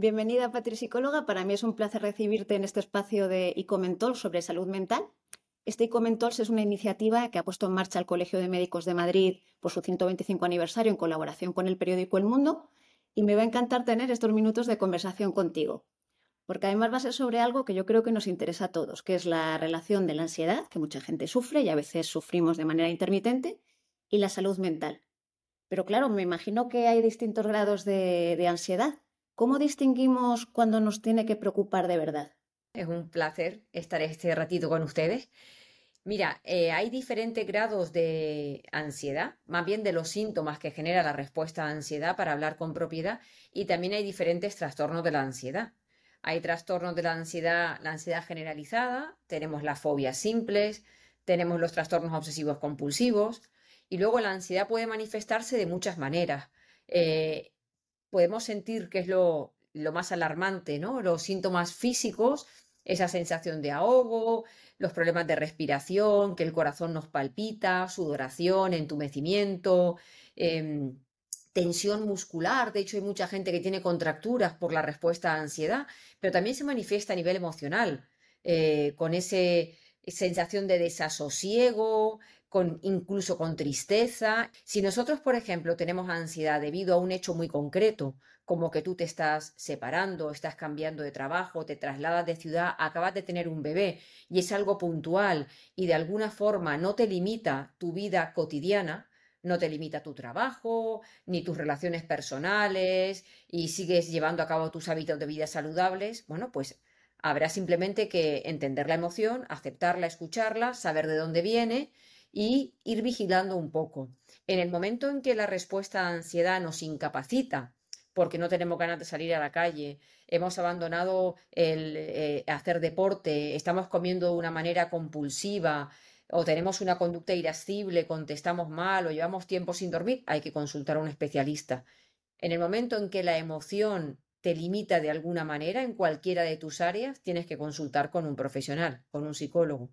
Bienvenida, Patri Psicóloga. Para mí es un placer recibirte en este espacio de Icomentol sobre salud mental. Este Icomentols es una iniciativa que ha puesto en marcha el Colegio de Médicos de Madrid por su 125 aniversario en colaboración con el periódico El Mundo y me va a encantar tener estos minutos de conversación contigo, porque además va a ser sobre algo que yo creo que nos interesa a todos, que es la relación de la ansiedad, que mucha gente sufre y a veces sufrimos de manera intermitente, y la salud mental. Pero claro, me imagino que hay distintos grados de, de ansiedad. ¿Cómo distinguimos cuando nos tiene que preocupar de verdad? Es un placer estar este ratito con ustedes. Mira, eh, hay diferentes grados de ansiedad, más bien de los síntomas que genera la respuesta a ansiedad para hablar con propiedad, y también hay diferentes trastornos de la ansiedad. Hay trastornos de la ansiedad, la ansiedad generalizada, tenemos las fobias simples, tenemos los trastornos obsesivos compulsivos, y luego la ansiedad puede manifestarse de muchas maneras. Eh, podemos sentir que es lo, lo más alarmante, ¿no? Los síntomas físicos, esa sensación de ahogo, los problemas de respiración, que el corazón nos palpita, sudoración, entumecimiento, em, tensión muscular. De hecho, hay mucha gente que tiene contracturas por la respuesta a ansiedad, pero también se manifiesta a nivel emocional, eh, con esa sensación de desasosiego, incluso con tristeza. Si nosotros, por ejemplo, tenemos ansiedad debido a un hecho muy concreto, como que tú te estás separando, estás cambiando de trabajo, te trasladas de ciudad, acabas de tener un bebé y es algo puntual y de alguna forma no te limita tu vida cotidiana, no te limita tu trabajo, ni tus relaciones personales y sigues llevando a cabo tus hábitos de vida saludables, bueno, pues habrá simplemente que entender la emoción, aceptarla, escucharla, saber de dónde viene y ir vigilando un poco. En el momento en que la respuesta a ansiedad nos incapacita, porque no tenemos ganas de salir a la calle, hemos abandonado el eh, hacer deporte, estamos comiendo de una manera compulsiva o tenemos una conducta irascible, contestamos mal o llevamos tiempo sin dormir, hay que consultar a un especialista. En el momento en que la emoción te limita de alguna manera en cualquiera de tus áreas, tienes que consultar con un profesional, con un psicólogo.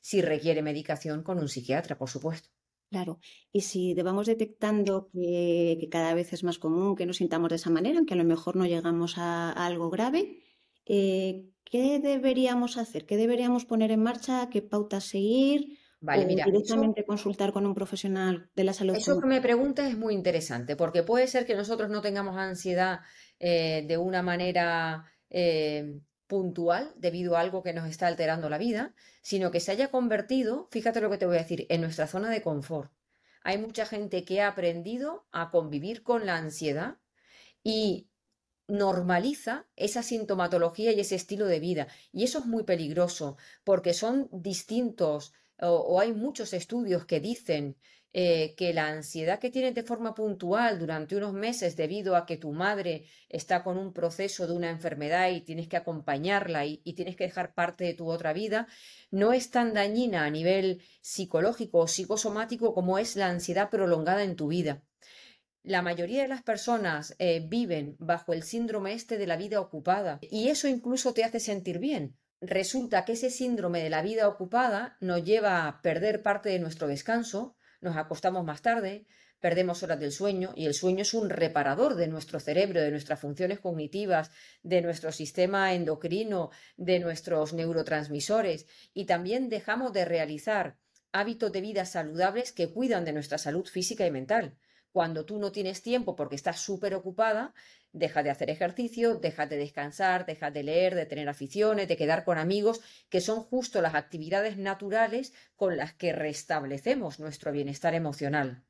Si requiere medicación, con un psiquiatra, por supuesto. Claro, y si vamos detectando que, cada vez es más común que nos sintamos de esa manera, aunque a lo mejor no llegamos a, algo grave, eh, ¿qué deberíamos hacer? ¿Qué deberíamos poner en marcha? ¿Qué pautas seguir? Vale, o mira, directamente consultar con un profesional de la salud. Eso que me preguntas es muy interesante, porque puede ser que nosotros no tengamos ansiedad eh, de una manera eh, puntual debido a algo que nos está alterando la vida, sino que se haya convertido, fíjate lo que te voy a decir, en nuestra zona de confort. Hay mucha gente que ha aprendido a convivir con la ansiedad y normaliza esa sintomatología y ese estilo de vida. Y eso es muy peligroso porque son distintos o, hay muchos estudios que dicen eh, que la ansiedad que tienes de forma puntual durante unos meses debido a que tu madre está con un proceso de una enfermedad y tienes que acompañarla y, tienes que dejar parte de tu otra vida, no es tan dañina a nivel psicológico o psicosomático como es la ansiedad prolongada en tu vida. La mayoría de las personas eh, viven bajo el síndrome este de la vida ocupada y eso incluso te hace sentir bien. Resulta que ese síndrome de la vida ocupada nos lleva a perder parte de nuestro descanso, nos acostamos más tarde, perdemos horas del sueño y el sueño es un reparador de nuestro cerebro, de nuestras funciones cognitivas, de nuestro sistema endocrino, de nuestros neurotransmisores y también dejamos de realizar hábitos de vida saludables que cuidan de nuestra salud física y mental. Cuando tú no tienes tiempo porque estás súper ocupada, deja de hacer ejercicio, deja de descansar, deja de leer, de tener aficiones, de quedar con amigos, que son justo las actividades naturales con las que restablecemos nuestro bienestar emocional.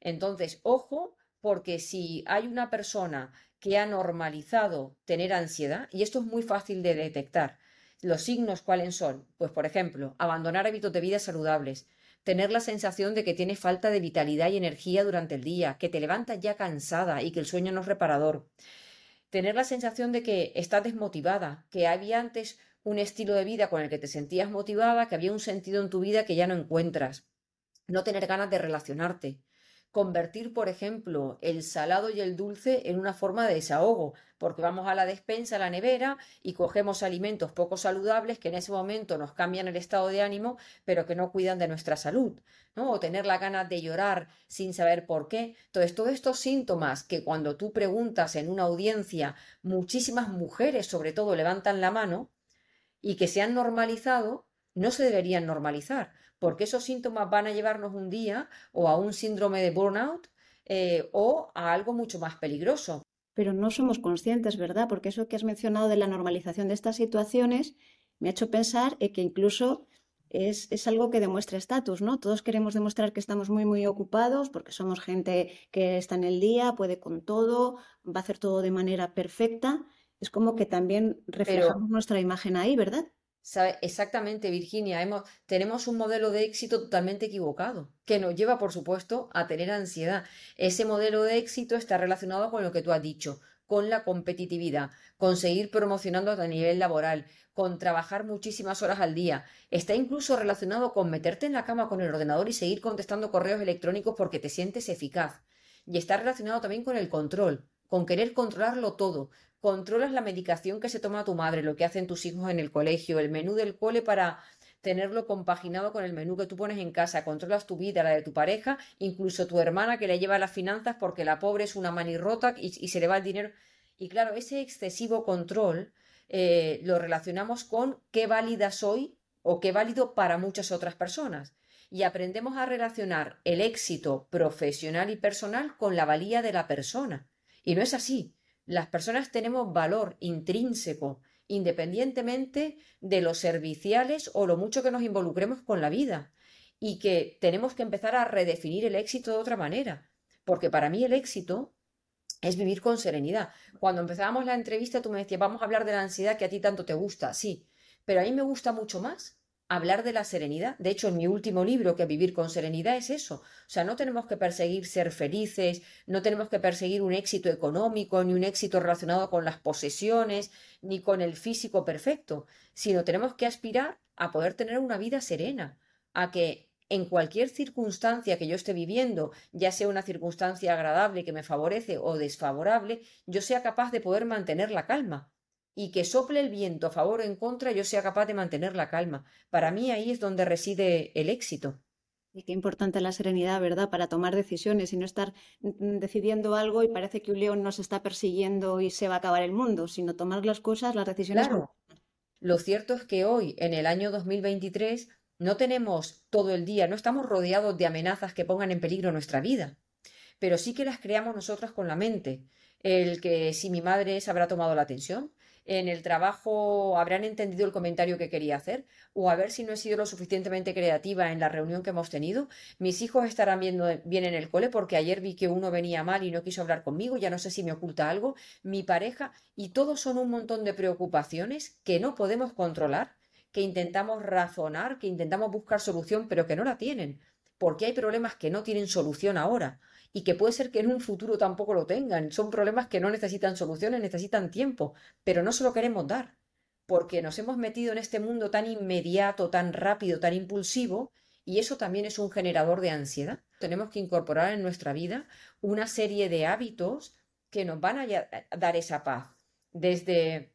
Entonces, ojo, porque si hay una persona que ha normalizado tener ansiedad, y esto es muy fácil de detectar, los signos cuáles son? Pues, por ejemplo, abandonar hábitos de vida saludables, tener la sensación de que tienes falta de vitalidad y energía durante el día, que te levantas ya cansada y que el sueño no es reparador. tener la sensación de que estás desmotivada, que había antes un estilo de vida con el que te sentías motivada, que había un sentido en tu vida que ya no encuentras, no tener ganas de relacionarte, convertir, por ejemplo, el salado y el dulce en una forma de desahogo, porque vamos a la despensa, a la nevera y cogemos alimentos poco saludables que en ese momento nos cambian el estado de ánimo, pero que no cuidan de nuestra salud, ¿no? O tener la ganas de llorar sin saber por qué. Entonces, todos estos síntomas que cuando tú preguntas en una audiencia, muchísimas mujeres sobre todo levantan la mano y que se han normalizado, no se deberían normalizar porque esos síntomas van a llevarnos un día o a un síndrome de burnout eh, o a algo mucho más peligroso. Pero no somos conscientes, ¿verdad? Porque eso que has mencionado de la normalización de estas situaciones me ha hecho pensar que incluso es, es, algo que demuestra estatus, ¿no? Todos queremos demostrar que estamos muy, muy ocupados porque somos gente que está en el día, puede con todo, va a hacer todo de manera perfecta. Es como que también reflejamos nuestra imagen ahí, ¿verdad? Exactamente, Virginia. Tenemos un modelo de éxito totalmente equivocado, que nos lleva, por supuesto, a tener ansiedad. Ese modelo de éxito está relacionado con lo que tú has dicho, con la competitividad, con seguir promocionando a nivel laboral, con trabajar muchísimas horas al día. Está incluso relacionado con meterte en la cama con el ordenador y seguir contestando correos electrónicos porque te sientes eficaz. Y está relacionado también con el control, con querer controlarlo todo, controlas la medicación que se toma tu madre, lo que hacen tus hijos en el colegio, el menú del cole para tenerlo compaginado con el menú que tú pones en casa, controlas tu vida, la de tu pareja, incluso tu hermana que le lleva las finanzas porque la pobre es una manirrota y, y se le va el dinero. Y claro, ese excesivo control eh, lo relacionamos con qué válida soy o qué válido para muchas otras personas. Y aprendemos a relacionar el éxito profesional y personal con la valía de la persona. Y no es así. Las personas tenemos valor intrínseco, independientemente de los serviciales o lo mucho que nos involucremos con la vida. Y que tenemos que empezar a redefinir el éxito de otra manera. Porque para mí el éxito es vivir con serenidad. Cuando empezábamos la entrevista, tú me decías, vamos a hablar de la ansiedad que a ti tanto te gusta. Sí, pero a mí me gusta mucho más hablar de la serenidad. De hecho, en mi último libro, que Vivir con Serenidad, es eso. O sea, no tenemos que perseguir ser felices, no tenemos que perseguir un éxito económico, ni un éxito relacionado con las posesiones, ni con el físico perfecto, sino tenemos que aspirar a poder tener una vida serena, a que en cualquier circunstancia que yo esté viviendo, ya sea una circunstancia agradable que me favorece o desfavorable, yo sea capaz de poder mantener la calma y que sople el viento a favor o en contra, yo sea capaz de mantener la calma. Para mí ahí es donde reside el éxito. Y qué importante la serenidad, ¿verdad? Para tomar decisiones y no estar decidiendo algo y parece que un león nos está persiguiendo y se va a acabar el mundo, sino tomar las cosas, las decisiones. Claro. Lo cierto es que hoy, en el año 2023, no tenemos todo el día, no estamos rodeados de amenazas que pongan en peligro nuestra vida, pero sí que las creamos nosotras con la mente. El que si mi madre se habrá tomado la atención, en el trabajo habrán entendido el comentario que quería hacer o a ver si no he sido lo suficientemente creativa en la reunión que hemos tenido. Mis hijos estarán viendo bien en el cole porque ayer vi que uno venía mal y no quiso hablar conmigo, ya no sé si me oculta algo, mi pareja y todos son un montón de preocupaciones que no podemos controlar, que intentamos razonar, que intentamos buscar solución, pero que no la tienen, porque hay problemas que no tienen solución ahora y que puede ser que en un futuro tampoco lo tengan. Son problemas que no necesitan soluciones, necesitan tiempo, pero no se lo queremos dar, porque nos hemos metido en este mundo tan inmediato, tan rápido, tan impulsivo, y eso también es un generador de ansiedad. Tenemos que incorporar en nuestra vida una serie de hábitos que nos van a dar esa paz, desde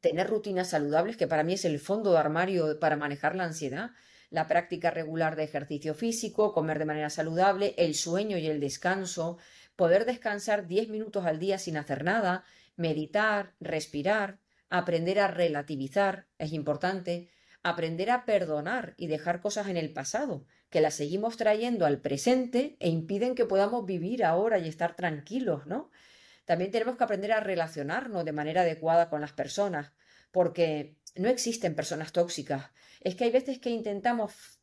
tener rutinas saludables, que para mí es el fondo de armario para manejar la ansiedad, la práctica regular de ejercicio físico, comer de manera saludable, el sueño y el descanso, poder descansar 10 minutos al día sin hacer nada, meditar, respirar, aprender a relativizar, es importante, aprender a perdonar y dejar cosas en el pasado, que las seguimos trayendo al presente e impiden que podamos vivir ahora y estar tranquilos, ¿no? También tenemos que aprender a relacionarnos de manera adecuada con las personas, porque no existen personas tóxicas. Es que hay veces que intentamos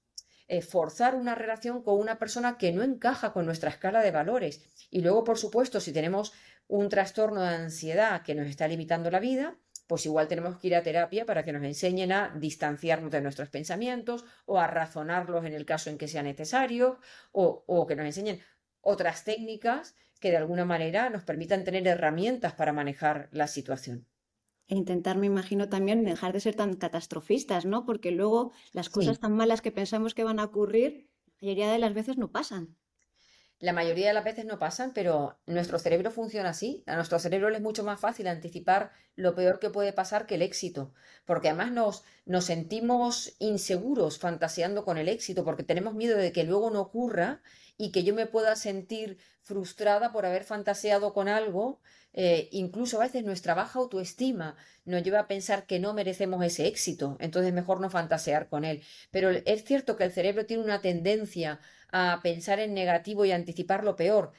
eh, forzar una relación con una persona que no encaja con nuestra escala de valores. Y luego, por supuesto, si tenemos un trastorno de ansiedad que nos está limitando la vida, pues igual tenemos que ir a terapia para que nos enseñen a distanciarnos de nuestros pensamientos o a razonarlos en el caso en que sea necesario o, o que nos enseñen otras técnicas que de alguna manera nos permitan tener herramientas para manejar la situación. E intentar, me imagino, también dejar de ser tan catastrofistas, ¿no? Porque luego las cosas tan malas que pensamos que van a ocurrir, la mayoría de las veces no pasan. La mayoría de las veces no pasan, pero nuestro cerebro funciona así. A nuestro cerebro le es mucho más fácil anticipar lo peor que puede pasar que el éxito, porque además nos, nos sentimos inseguros fantaseando con el éxito, porque tenemos miedo de que luego no ocurra y que yo me pueda sentir frustrada por haber fantaseado con algo. Eh, incluso a veces nuestra baja autoestima nos lleva a pensar que no merecemos ese éxito, entonces mejor no fantasear con él. Pero es cierto que el cerebro tiene una tendencia a pensar en negativo y anticipar lo peor,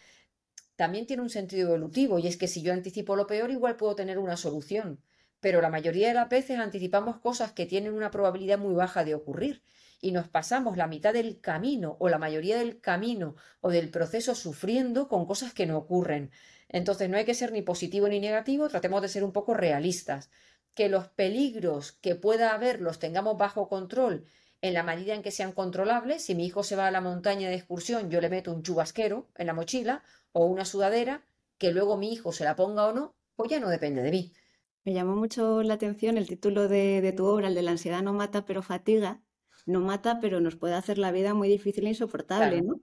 también tiene un sentido evolutivo y es que si yo anticipo lo peor igual puedo tener una solución, pero la mayoría de las veces anticipamos cosas que tienen una probabilidad muy baja de ocurrir y nos pasamos la mitad del camino o la mayoría del camino o del proceso sufriendo con cosas que no ocurren. Entonces no hay que ser ni positivo ni negativo, tratemos de ser un poco realistas. Que los peligros que pueda haber los tengamos bajo control en la medida en que sean controlables, si mi hijo se va a la montaña de excursión, yo le meto un chubasquero en la mochila o una sudadera, que luego mi hijo se la ponga o no, pues ya no depende de mí. Me llamó mucho la atención el título de, tu obra, el de la ansiedad no mata pero fatiga. No mata, pero nos puede hacer la vida muy difícil e insoportable, claro. ¿no?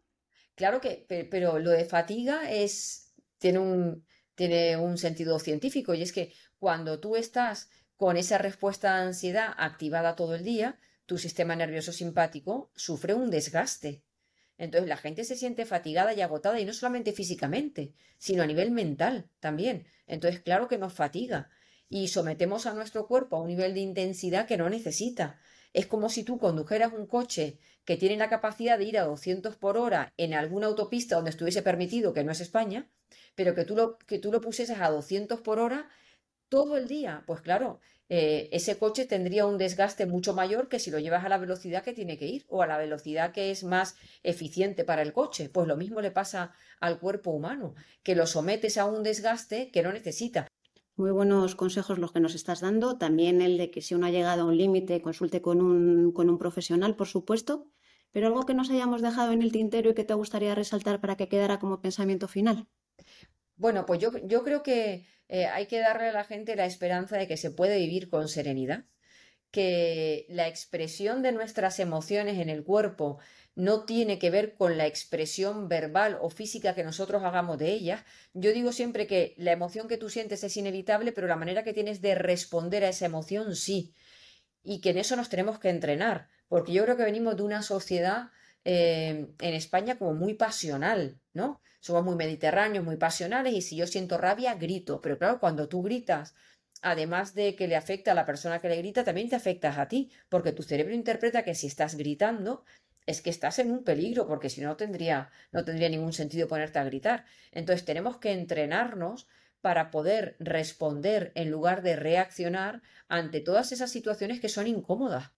Claro que, pero, lo de fatiga es, tiene un, tiene un sentido científico y es que cuando tú estás con esa respuesta a ansiedad activada todo el día, tu sistema nervioso simpático sufre un desgaste. Entonces la gente se siente fatigada y agotada y no solamente físicamente, sino a nivel mental también. Entonces claro que nos fatiga y sometemos a nuestro cuerpo a un nivel de intensidad que no necesita. Es como si tú condujeras un coche que tiene la capacidad de ir a 200 por hora en alguna autopista donde estuviese permitido, que no es España, pero que tú lo, que tú lo pusieses a 200 por hora todo el día. Pues claro, eh, ese coche tendría un desgaste mucho mayor que si lo llevas a la velocidad que tiene que ir o a la velocidad que es más eficiente para el coche. Pues lo mismo le pasa al cuerpo humano, que lo sometes a un desgaste que no necesita. Muy buenos consejos los que nos estás dando. También el de que si uno ha llegado a un límite, consulte con un, con un profesional, por supuesto. Pero algo que nos hayamos dejado en el tintero y que te gustaría resaltar para que quedara como pensamiento final. Bueno, pues yo, yo creo que eh, hay que darle a la gente la esperanza de que se puede vivir con serenidad, que la expresión de nuestras emociones en el cuerpo no tiene que ver con la expresión verbal o física que nosotros hagamos de ellas. Yo digo siempre que la emoción que tú sientes es inevitable, pero la manera que tienes de responder a esa emoción sí. Y que en eso nos tenemos que entrenar, porque yo creo que venimos de una sociedad eh, en España como muy pasional, ¿no? Somos muy mediterráneos, muy pasionales y si yo siento rabia, grito. Pero claro, cuando tú gritas, además de que le afecta a la persona que le grita, también te afectas a ti, porque tu cerebro interpreta que si estás gritando es que estás en un peligro, porque si no tendría, no tendría ningún sentido ponerte a gritar. Entonces tenemos que entrenarnos para poder responder en lugar de reaccionar ante todas esas situaciones que son incómodas.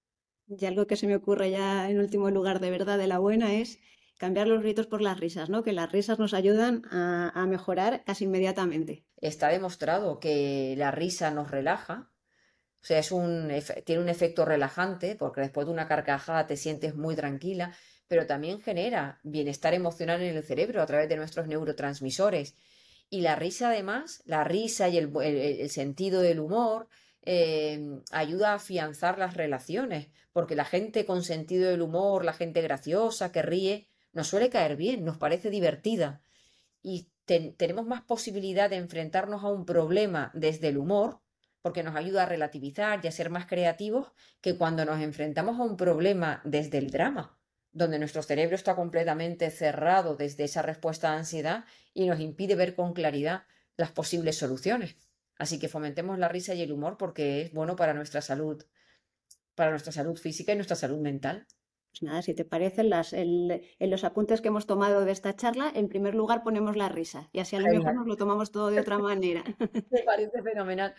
Y algo que se me ocurre ya en último lugar de verdad de la buena es cambiar los gritos por las risas, ¿no? Que las risas nos ayudan a, mejorar casi inmediatamente. Está demostrado que la risa nos relaja, o sea, es un, tiene un efecto relajante porque después de una carcajada te sientes muy tranquila, pero también genera bienestar emocional en el cerebro a través de nuestros neurotransmisores. Y la risa además, la risa y el sentido del humor, Em, ayuda a afianzar las relaciones, porque la gente con sentido del humor, la gente graciosa, que ríe, nos suele caer bien, nos parece divertida y tenemos más posibilidad de enfrentarnos a un problema desde el humor, porque nos ayuda a relativizar y a ser más creativos, que cuando nos enfrentamos a un problema desde el drama, donde nuestro cerebro está completamente cerrado desde esa respuesta a ansiedad y nos impide ver con claridad las posibles soluciones. Así que fomentemos la risa y el humor porque es bueno para nuestra salud, para nuestra salud física y nuestra salud mental. Pues nada, si te parece, en, los apuntes que hemos tomado de esta charla, en primer lugar ponemos la risa y así a lo mejor nos lo tomamos todo de otra manera. Me parece fenomenal.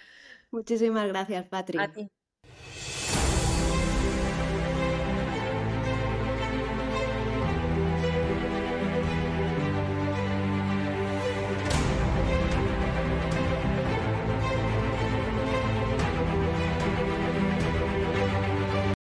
Muchísimas gracias, Patri. A ti.